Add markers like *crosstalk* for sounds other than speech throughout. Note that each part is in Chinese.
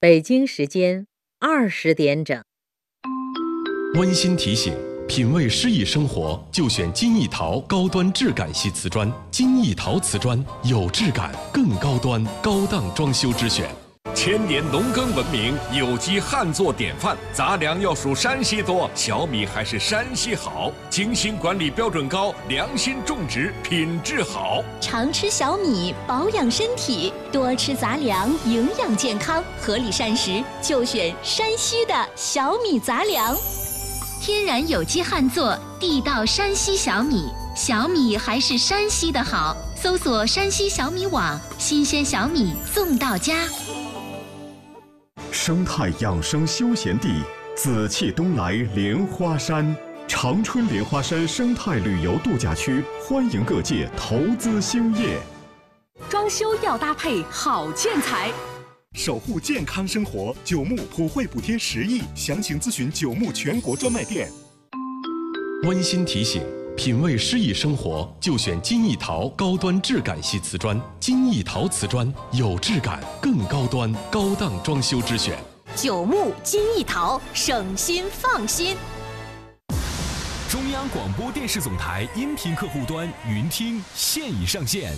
北京时间二十点整。温馨提醒：品味诗意生活，就选金艺陶高端质感系瓷砖。金艺陶瓷砖有质感，更高端，高档装修之选。千年农耕文明，有机旱作典范。杂粮要数山西多，小米还是山西好。精心管理标准高，良心种植品质好。常吃小米保养身体，多吃杂粮营养健康，合理膳食就选山西的小米杂粮。天然有机旱作，地道山西小米，小米还是山西的好。搜索山西小米网，新鲜小米送到家。生态养生休闲地，紫气东来莲花山，长春莲花山生态旅游度假区，欢迎各界投资兴业。装修要搭配好建材，守护健康生活，九牧普惠补贴十亿，详情咨询九牧全国专卖店。温馨提醒：品味诗意生活，就选金艺陶高端质感系瓷砖。金艺陶瓷砖有质感，更高端，高档装修之选。九牧金艺陶，省心放心。中央广播电视总台音频客户端云听现已上线。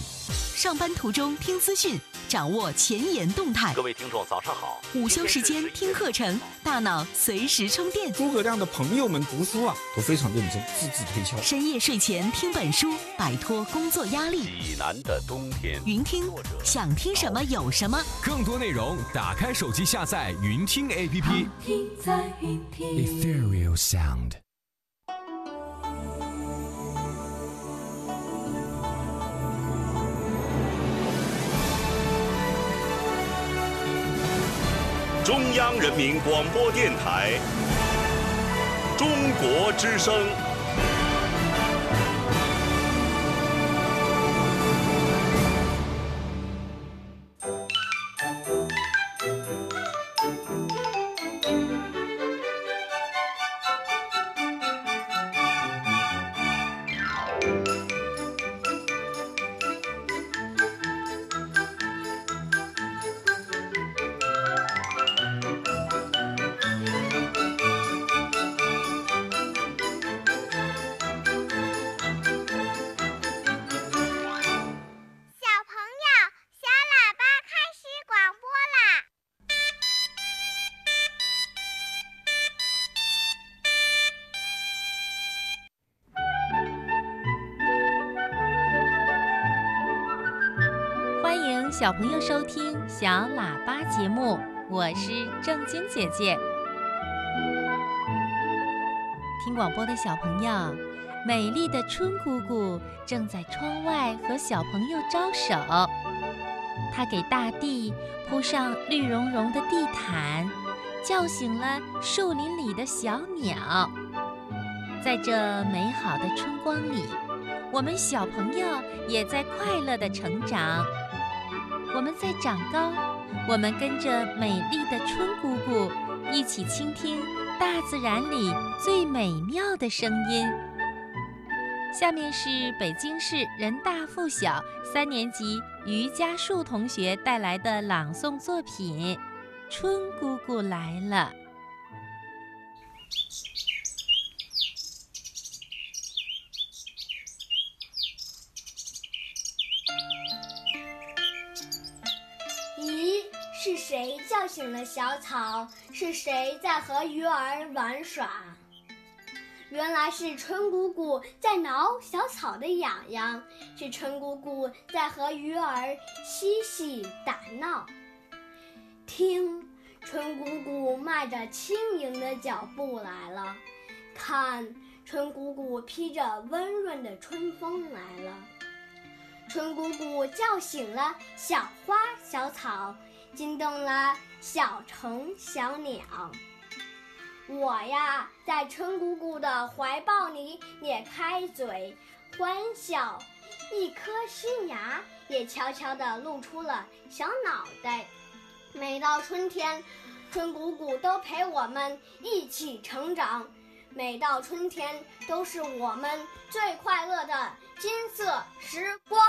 上班途中听资讯，掌握前沿动态。各位听众，早上好。午休时间听课程，大脑随时充电。诸葛亮的朋友们读书啊，都非常认真，字字推敲。深夜睡前听本书，摆脱工作压力。济南的冬天。云听，想听什么有什么。更多内容，打开手机下载云听 APP。听在云听。Ethereal Sound。中央人民广播电台《中国之声》。小朋友收听小喇叭节目，我是正晶姐姐。听广播的小朋友，美丽的春姑姑正在窗外和小朋友招手。她给大地铺上绿茸茸的地毯，叫醒了树林里的小鸟。在这美好的春光里，我们小朋友也在快乐的成长。我们在长高，我们跟着美丽的春姑姑一起倾听大自然里最美妙的声音。下面是北京市人大附小三年级于家树同学带来的朗诵作品《春姑姑来了》。是谁叫醒了小草？是谁在和鱼儿玩耍？原来是春姑姑在挠小草的痒痒，是春姑姑在和鱼儿嬉戏打闹。听，春姑姑迈着轻盈的脚步来了；看，春姑姑披着温润的春风来了。春姑姑叫醒了小花小草。惊动了小虫小鸟，我呀，在春姑姑的怀抱里咧开嘴欢笑，一颗新芽也悄悄地露出了小脑袋。每到春天，春姑姑都陪我们一起成长，每到春天都是我们最快乐的金色时光。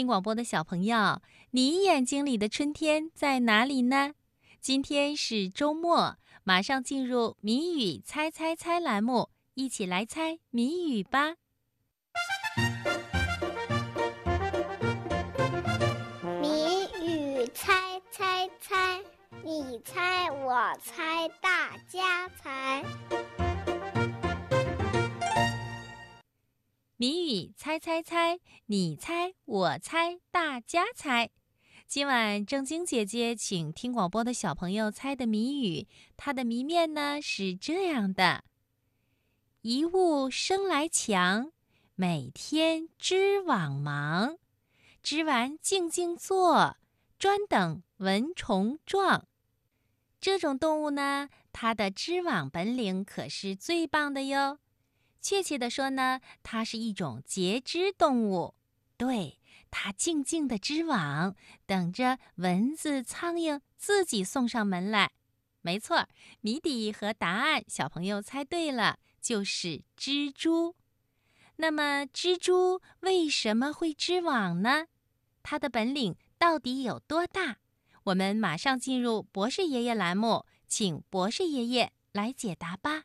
听广播的小朋友，你眼睛里的春天在哪里呢？今天是周末，马上进入谜语猜猜猜栏目，一起来猜谜语吧。谜语猜猜猜，你猜我猜大家猜。谜语猜猜猜，你猜我猜大家猜。今晚正晶姐姐请听广播的小朋友猜的谜语，它的谜面呢是这样的：一物生来强，每天织网忙，织完静静坐，专等蚊虫撞。这种动物呢，它的织网本领可是最棒的哟。确切的说呢，它是一种节肢动物。对，它静静的织网，等着蚊子、苍蝇自己送上门来。没错，谜底和答案，小朋友猜对了，就是蜘蛛。那么，蜘蛛为什么会织网呢？它的本领到底有多大？我们马上进入博士爷爷栏目，请博士爷爷来解答吧。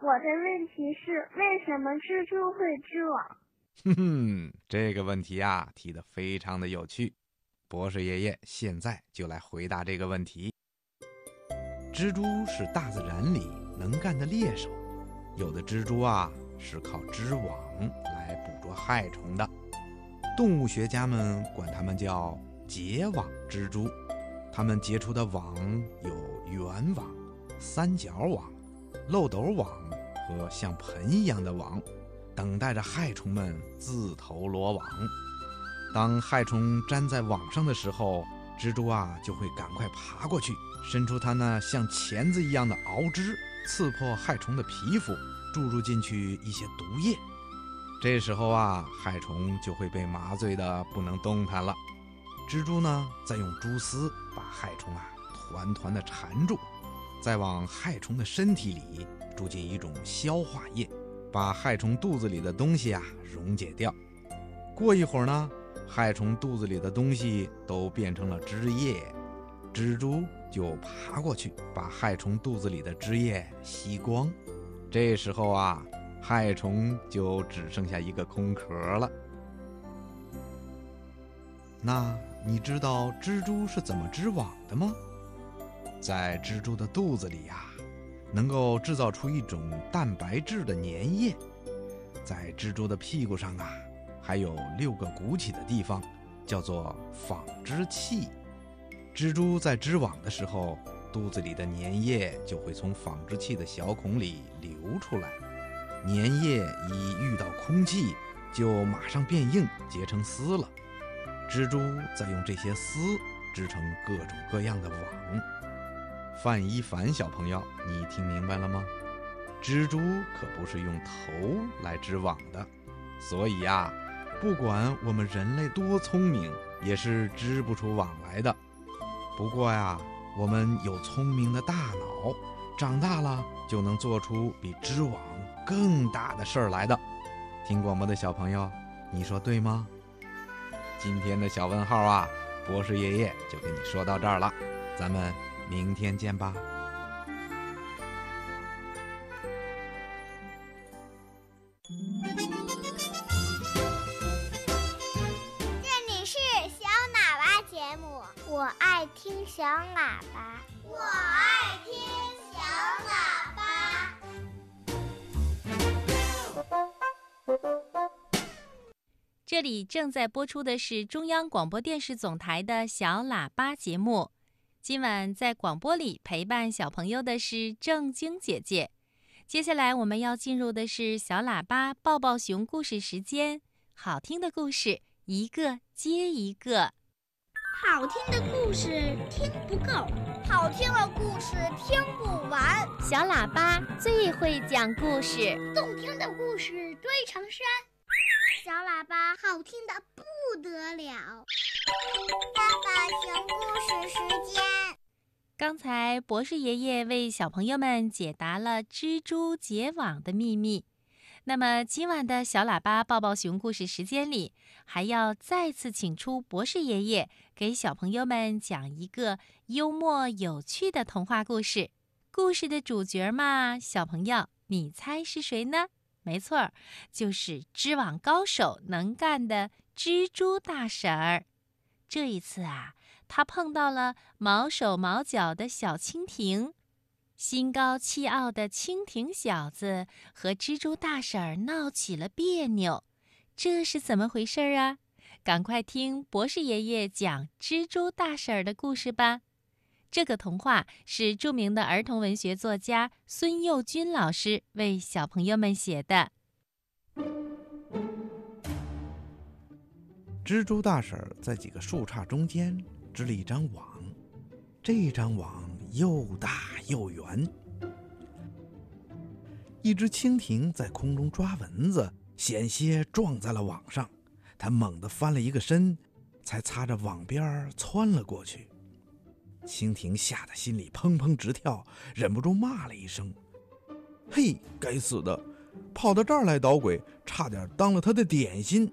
我的问题是，为什么蜘蛛会织网？*laughs* 哼哼，这个问题啊，提的非常的有趣。博士爷爷现在就来回答这个问题。蜘蛛是大自然里能干的猎手，有的蜘蛛啊是靠织网来捕捉害虫的。动物学家们管它们叫结网蜘蛛。它们结出的网有圆网、三角网。漏斗网和像盆一样的网，等待着害虫们自投罗网。当害虫粘在网上的时候，蜘蛛啊就会赶快爬过去，伸出它那像钳子一样的螯肢，刺破害虫的皮肤，注入进去一些毒液。这时候啊，害虫就会被麻醉的不能动弹了。蜘蛛呢，再用蛛丝把害虫啊团团的缠住。再往害虫的身体里注进一种消化液，把害虫肚子里的东西啊溶解掉。过一会儿呢，害虫肚子里的东西都变成了汁液，蜘蛛就爬过去把害虫肚子里的汁液吸光。这时候啊，害虫就只剩下一个空壳了。那你知道蜘蛛是怎么织网的吗？在蜘蛛的肚子里呀，能够制造出一种蛋白质的粘液。在蜘蛛的屁股上啊，还有六个鼓起的地方，叫做纺织器。蜘蛛在织网的时候，肚子里的粘液就会从纺织器的小孔里流出来。粘液一遇到空气，就马上变硬，结成丝了。蜘蛛再用这些丝织成各种各样的网。范一凡小朋友，你听明白了吗？蜘蛛可不是用头来织网的，所以呀，不管我们人类多聪明，也是织不出网来的。不过呀，我们有聪明的大脑，长大了就能做出比织网更大的事儿来的。听广播的小朋友，你说对吗？今天的小问号啊，博士爷爷就跟你说到这儿了，咱们明天见吧。这里是小喇叭节目，我爱听小喇叭，我爱听小喇叭。这里正在播出的是中央广播电视总台的小喇叭节目。今晚在广播里陪伴小朋友的是正晶姐姐。接下来我们要进入的是小喇叭抱抱熊故事时间，好听的故事一个接一个。好听的故事听不够，好听的故事听不完。小喇叭最会讲故事，动听的故事堆成山。小喇叭好听的不得了。爸爸熊故事时间。刚才博士爷爷为小朋友们解答了蜘蛛结网的秘密。那么今晚的小喇叭抱抱熊故事时间里，还要再次请出博士爷爷，给小朋友们讲一个幽默有趣的童话故事。故事的主角嘛，小朋友，你猜是谁呢？没错儿，就是织网高手、能干的蜘蛛大婶儿。这一次啊，他碰到了毛手毛脚的小蜻蜓。心高气傲的蜻蜓小子和蜘蛛大婶儿闹起了别扭，这是怎么回事儿啊？赶快听博士爷爷讲蜘蛛大婶儿的故事吧。这个童话是著名的儿童文学作家孙幼军老师为小朋友们写的。蜘蛛大婶在几个树杈中间织了一张网，这张网又大又圆。一只蜻蜓在空中抓蚊子，险些撞在了网上，它猛地翻了一个身，才擦着网边儿窜了过去。蜻蜓吓得心里砰砰直跳，忍不住骂了一声：“嘿，该死的，跑到这儿来捣鬼，差点当了他的点心。”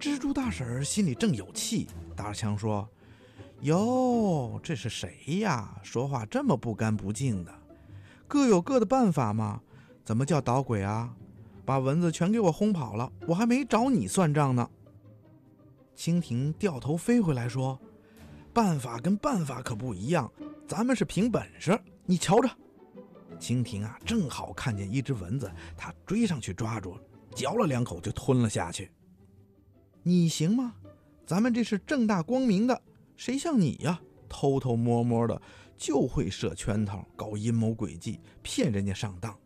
蜘蛛大婶儿心里正有气，打着枪说：“哟，这是谁呀？说话这么不干不净的，各有各的办法嘛。怎么叫捣鬼啊？把蚊子全给我轰跑了，我还没找你算账呢。”蜻蜓掉头飞回来说：“办法跟办法可不一样，咱们是凭本事。你瞧着。”蜻蜓啊，正好看见一只蚊子，它追上去抓住，嚼了两口就吞了下去。你行吗？咱们这是正大光明的，谁像你呀？偷偷摸摸的就会设圈套、搞阴谋诡计，骗人家上当。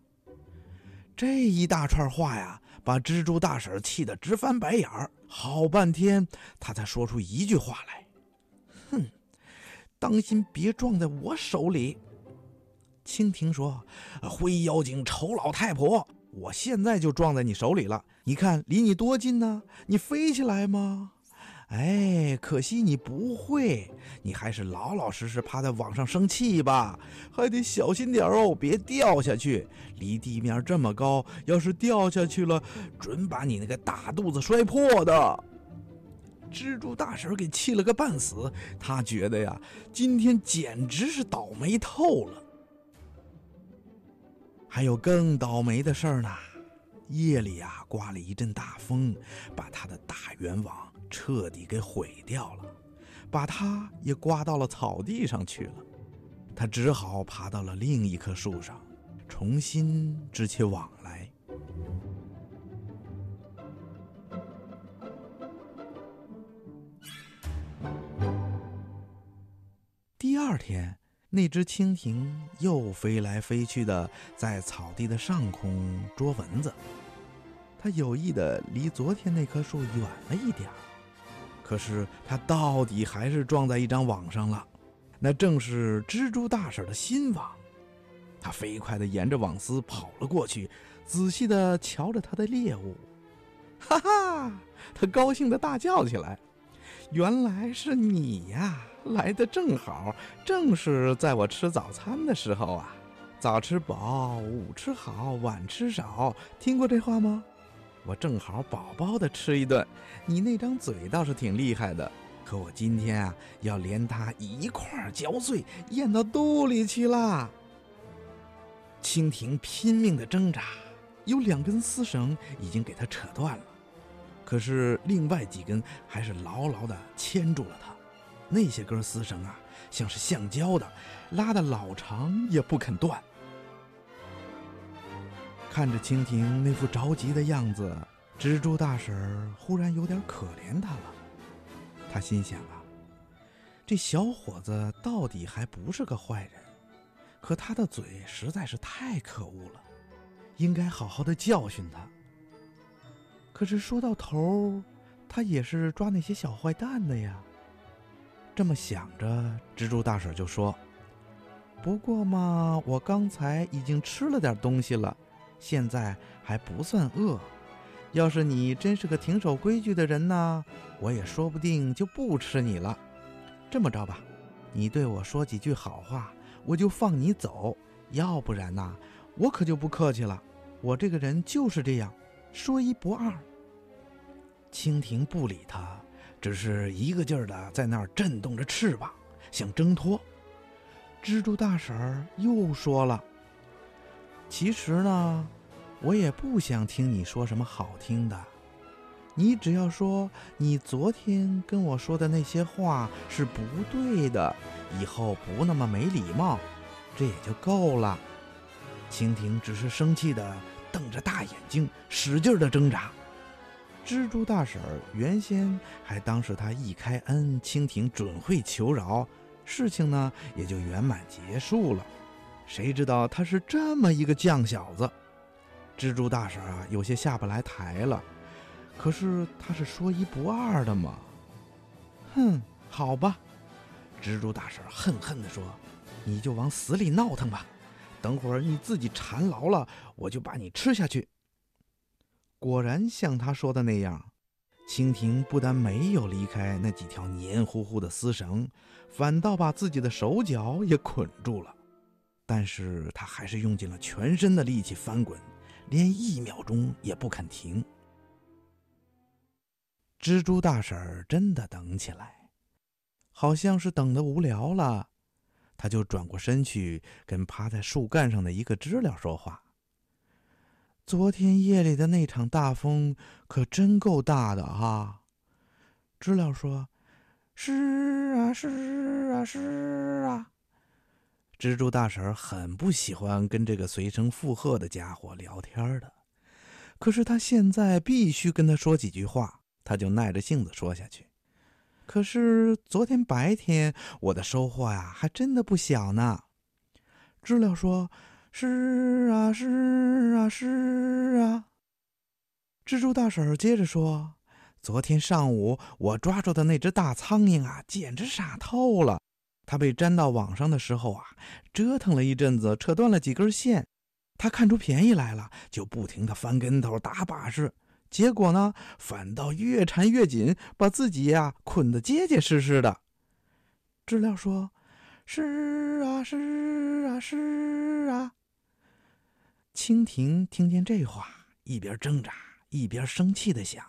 这一大串话呀，把蜘蛛大婶气得直翻白眼儿。好半天，她才说出一句话来：“哼，当心别撞在我手里。”蜻蜓说：“灰妖精、丑老太婆，我现在就撞在你手里了。你看离你多近呢？你飞起来吗？哎，可惜你不会，你还是老老实实趴在网上生气吧。还得小心点哦，别掉下去。离地面这么高，要是掉下去了，准把你那个大肚子摔破的。”蜘蛛大婶给气了个半死，她觉得呀，今天简直是倒霉透了。还有更倒霉的事儿呢。夜里呀，刮了一阵大风，把他的大圆网彻底给毁掉了，把他也刮到了草地上去了。他只好爬到了另一棵树上，重新织起网第二天，那只蜻蜓又飞来飞去的在草地的上空捉蚊子。它有意的离昨天那棵树远了一点儿，可是它到底还是撞在一张网上了。那正是蜘蛛大婶的新网。它飞快地沿着网丝跑了过去，仔细地瞧着它的猎物。哈哈，它高兴地大叫起来：“原来是你呀！” *laughs* 来的正好，正是在我吃早餐的时候啊！早吃饱，午吃好，晚吃少，听过这话吗？我正好饱饱的吃一顿。你那张嘴倒是挺厉害的，可我今天啊，要连它一块嚼碎，咽到肚里去啦！蜻蜓拼命的挣扎，有两根丝绳已经给它扯断了，可是另外几根还是牢牢的牵住了它。那些根丝绳啊，像是橡胶的，拉的老长也不肯断。看着蜻蜓那副着急的样子，蜘蛛大婶儿忽然有点可怜它了。他心想啊，这小伙子到底还不是个坏人，可他的嘴实在是太可恶了，应该好好的教训他。可是说到头，他也是抓那些小坏蛋的呀。这么想着，蜘蛛大婶就说：“不过嘛，我刚才已经吃了点东西了，现在还不算饿。要是你真是个挺守规矩的人呢，我也说不定就不吃你了。这么着吧，你对我说几句好话，我就放你走；要不然呐，我可就不客气了。我这个人就是这样，说一不二。”蜻蜓不理他。只是一个劲儿的在那儿震动着翅膀，想挣脱。蜘蛛大婶儿又说了：“其实呢，我也不想听你说什么好听的。你只要说你昨天跟我说的那些话是不对的，以后不那么没礼貌，这也就够了。”蜻蜓只是生气的瞪着大眼睛，使劲的挣扎。蜘蛛大婶原先还当是他一开恩，蜻蜓准会求饶，事情呢也就圆满结束了。谁知道他是这么一个犟小子，蜘蛛大婶啊有些下不来台了。可是他是说一不二的嘛。哼，好吧，蜘蛛大婶恨恨地说：“你就往死里闹腾吧，等会儿你自己缠牢了，我就把你吃下去。”果然像他说的那样，蜻蜓不但没有离开那几条黏糊糊的丝绳，反倒把自己的手脚也捆住了。但是他还是用尽了全身的力气翻滚，连一秒钟也不肯停。蜘蛛大婶真的等起来，好像是等得无聊了，他就转过身去跟趴在树干上的一个知了说话。昨天夜里的那场大风可真够大的哈！知了说：“是啊，是啊，是啊。”蜘蛛大婶很不喜欢跟这个随声附和的家伙聊天的，可是他现在必须跟他说几句话，他就耐着性子说下去。可是昨天白天我的收获呀，还真的不小呢。知了说。是啊，是啊，是啊。蜘蛛大婶接着说：“昨天上午我抓住的那只大苍蝇啊，简直傻透了。它被粘到网上的时候啊，折腾了一阵子，扯断了几根线。它看出便宜来了，就不停的翻跟头、打把式。结果呢，反倒越缠越紧，把自己呀捆得结结实实的。”知了说：“是啊，是啊，是啊。”蜻蜓听见这话，一边挣扎一边生气的想：“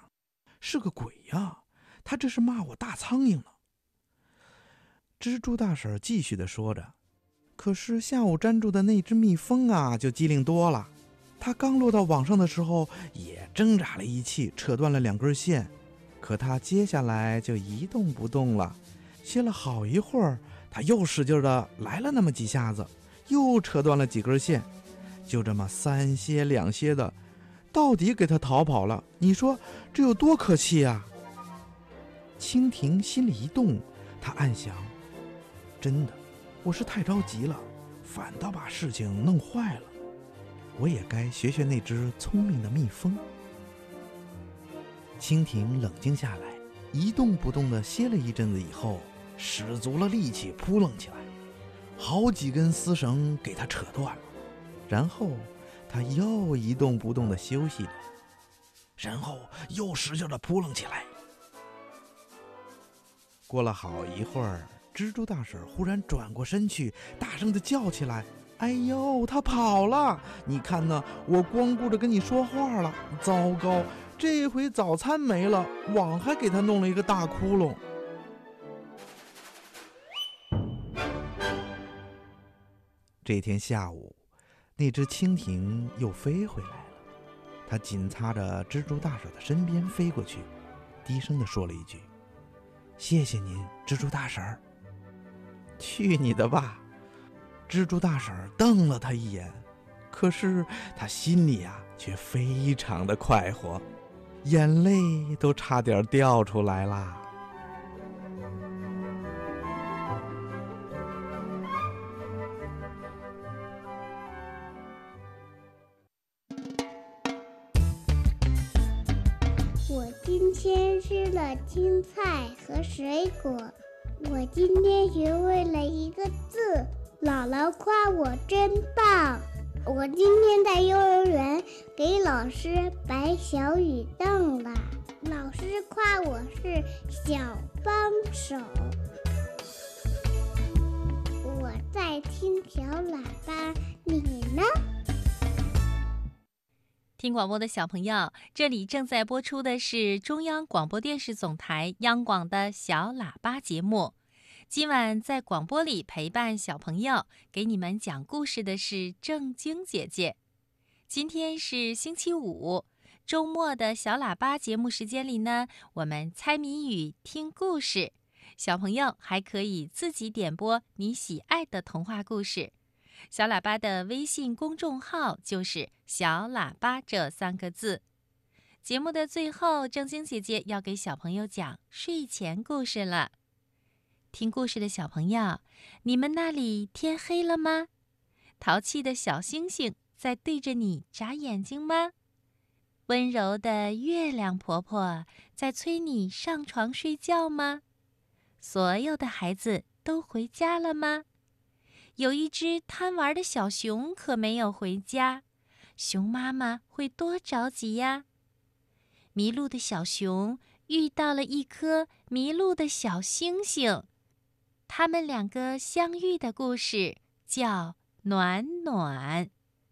是个鬼呀，他这是骂我大苍蝇呢。”蜘蛛大婶继续的说着：“可是下午粘住的那只蜜蜂啊，就机灵多了。它刚落到网上的时候，也挣扎了一气，扯断了两根线。可它接下来就一动不动了。歇了好一会儿，它又使劲的来了那么几下子，又扯断了几根线。”就这么三歇两歇的，到底给他逃跑了。你说这有多可气呀？蜻蜓心里一动，他暗想：真的，我是太着急了，反倒把事情弄坏了。我也该学学那只聪明的蜜蜂。蜻蜓冷静下来，一动不动地歇了一阵子以后，使足了力气扑棱起来，好几根丝绳给它扯断了。然后，他又一动不动地休息了，然后又使劲地扑棱起来。过了好一会儿。蜘蛛大婶忽然转过身去，大声地叫起来：“哎呦，他跑了！你看呢，我光顾着跟你说话了。糟糕，这回早餐没了，网还给他弄了一个大窟窿。”这天下午，那只蜻蜓又飞回来了。它紧擦着蜘蛛大婶的身边飞过去，低声地说了一句：“谢谢您，蜘蛛大婶。”去你的吧！蜘蛛大婶瞪了他一眼，可是他心里呀却非常的快活，眼泪都差点掉出来啦。青菜和水果。我今天学会了一个字，姥姥夸我真棒。我今天在幼儿园给老师摆小雨凳了，老师夸我是小帮手。我在听小喇叭，你呢？听广播的小朋友，这里正在播出的是中央广播电视总台央广的小喇叭节目。今晚在广播里陪伴小朋友，给你们讲故事的是正晶姐姐。今天是星期五，周末的小喇叭节目时间里呢，我们猜谜语、听故事。小朋友还可以自己点播你喜爱的童话故事。小喇叭的微信公众号就是“小喇叭”这三个字。节目的最后，正晶姐姐要给小朋友讲睡前故事了。听故事的小朋友，你们那里天黑了吗？淘气的小星星在对着你眨眼睛吗？温柔的月亮婆婆在催你上床睡觉吗？所有的孩子都回家了吗？有一只贪玩的小熊可没有回家，熊妈妈会多着急呀！迷路的小熊遇到了一颗迷路的小星星，他们两个相遇的故事叫《暖暖》，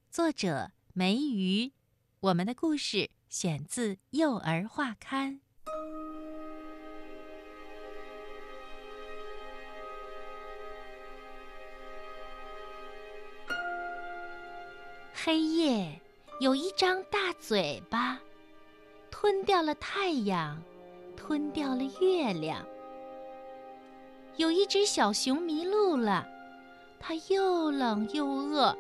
作者梅鱼。我们的故事选自《幼儿画刊》。黑夜有一张大嘴巴，吞掉了太阳，吞掉了月亮。有一只小熊迷路了，它又冷又饿，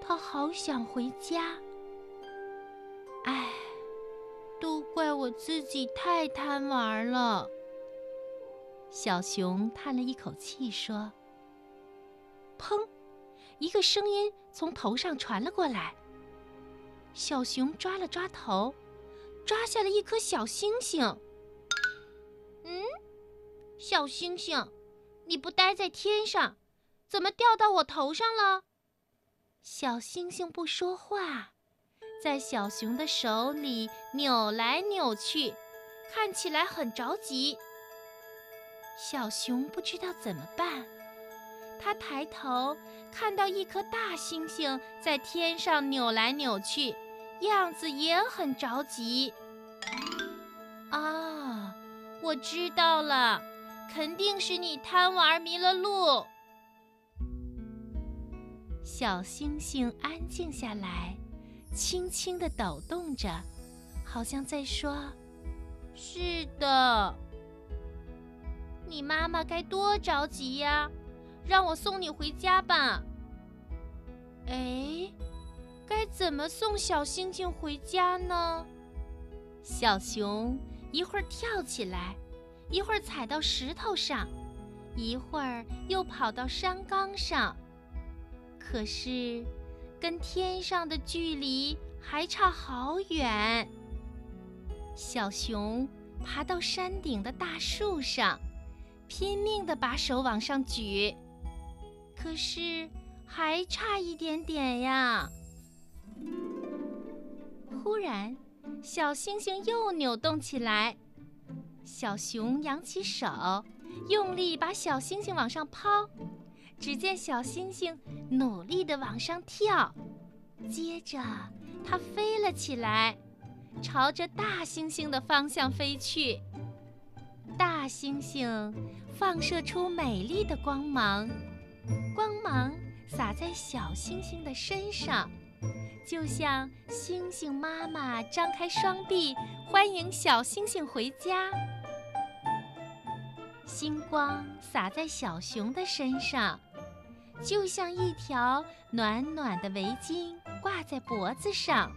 它好想回家。唉，都怪我自己太贪玩了。小熊叹了一口气说：“砰！”一个声音从头上传了过来。小熊抓了抓头，抓下了一颗小星星。嗯，小星星，你不待在天上，怎么掉到我头上了？小星星不说话，在小熊的手里扭来扭去，看起来很着急。小熊不知道怎么办。他抬头看到一颗大星星在天上扭来扭去，样子也很着急。啊，我知道了，肯定是你贪玩迷了路。小星星安静下来，轻轻地抖动着，好像在说：“是的，你妈妈该多着急呀。”让我送你回家吧。哎，该怎么送小星星回家呢？小熊一会儿跳起来，一会儿踩到石头上，一会儿又跑到山岗上。可是，跟天上的距离还差好远。小熊爬到山顶的大树上，拼命地把手往上举，可是还差一点点呀。忽然，小星星又扭动起来，小熊扬起手，用力把小星星往上抛。只见小星星努力地往上跳，接着它飞了起来，朝着大猩猩的方向飞去。大猩猩放射出美丽的光芒，光芒洒在小星星的身上，就像星星妈妈张开双臂欢迎小星星回家。星光洒在小熊的身上。就像一条暖暖的围巾挂在脖子上，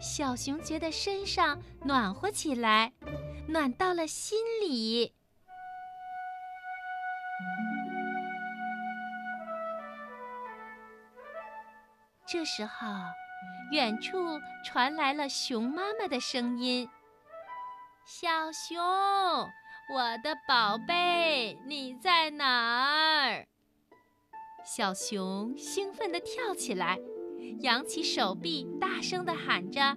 小熊觉得身上暖和起来，暖到了心里。这时候，远处传来了熊妈妈的声音：“小熊，我的宝贝，你在哪儿？”小熊兴奋地跳起来，扬起手臂，大声地喊着：“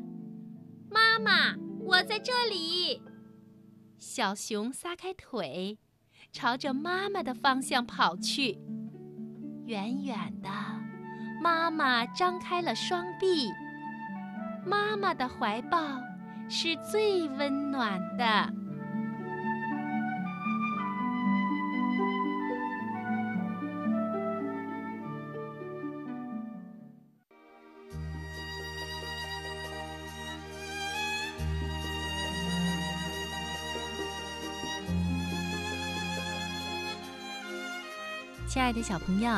妈妈，我在这里！”小熊撒开腿，朝着妈妈的方向跑去。远远的，妈妈张开了双臂。妈妈的怀抱是最温暖的。亲爱的小朋友，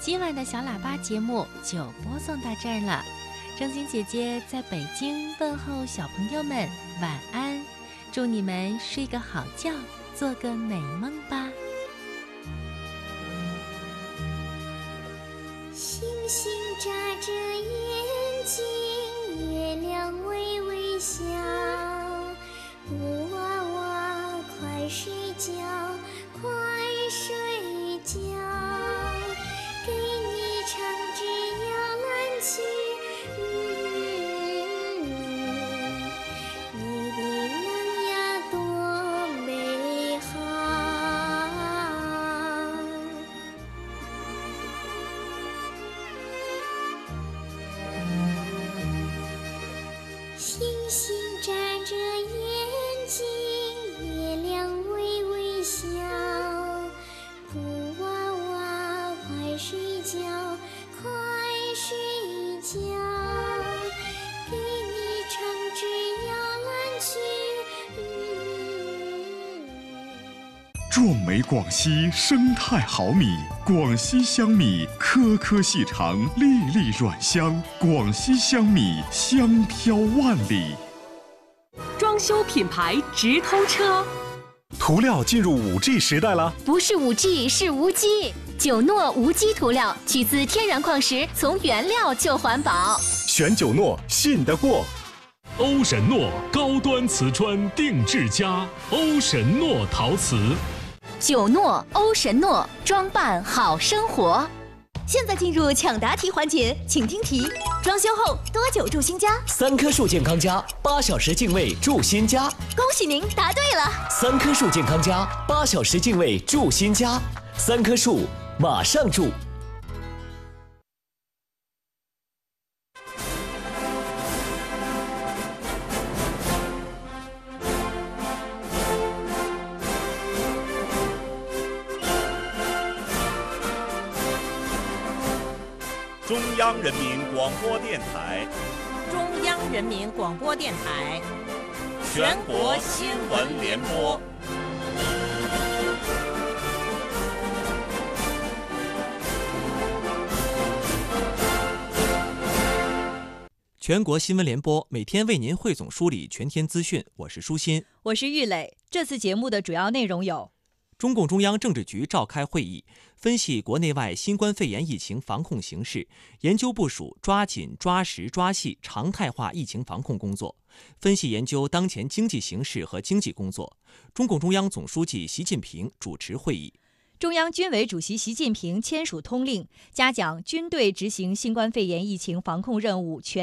今晚的小喇叭节目就播送到这儿了。正晶姐姐在北京问候小朋友们晚安，祝你们睡个好觉，做个美梦吧。星星眨着眼睛，月亮微微笑，布娃娃快睡觉，壮美广西生态好米，广西香米颗颗细长，粒粒软香。广西香米香飘万里。装修品牌直通车，涂料进入五 G 时代了？不是五 G，是无机。九诺无机涂料取自天然矿石，从原料就环保。选九诺，信得过。欧神诺高端瓷砖定制家，欧神诺陶瓷。九诺欧神诺装扮好生活，现在进入抢答题环节，请听题：装修后多久住新家？三棵树健康家，八小时净位住新家。恭喜您答对了！三棵树健康家，八小时净位住新家，三棵树马上住。中央人民广播电台，中央人民广播电台，全国新闻联播。全国新闻联播每天为您汇总梳理全天资讯，我是舒心，我是玉磊。这次节目的主要内容有：中共中央政治局召开会议，分析国内外新冠肺炎疫情防控形势，研究部署抓紧、抓实、抓细常态化疫情防控工作，分析研究当前经济形势和经济工作。中共中央总书记习近平主持会议。中央军委主席习近平签署通令，嘉奖军队执行新冠肺炎疫情防控任务全。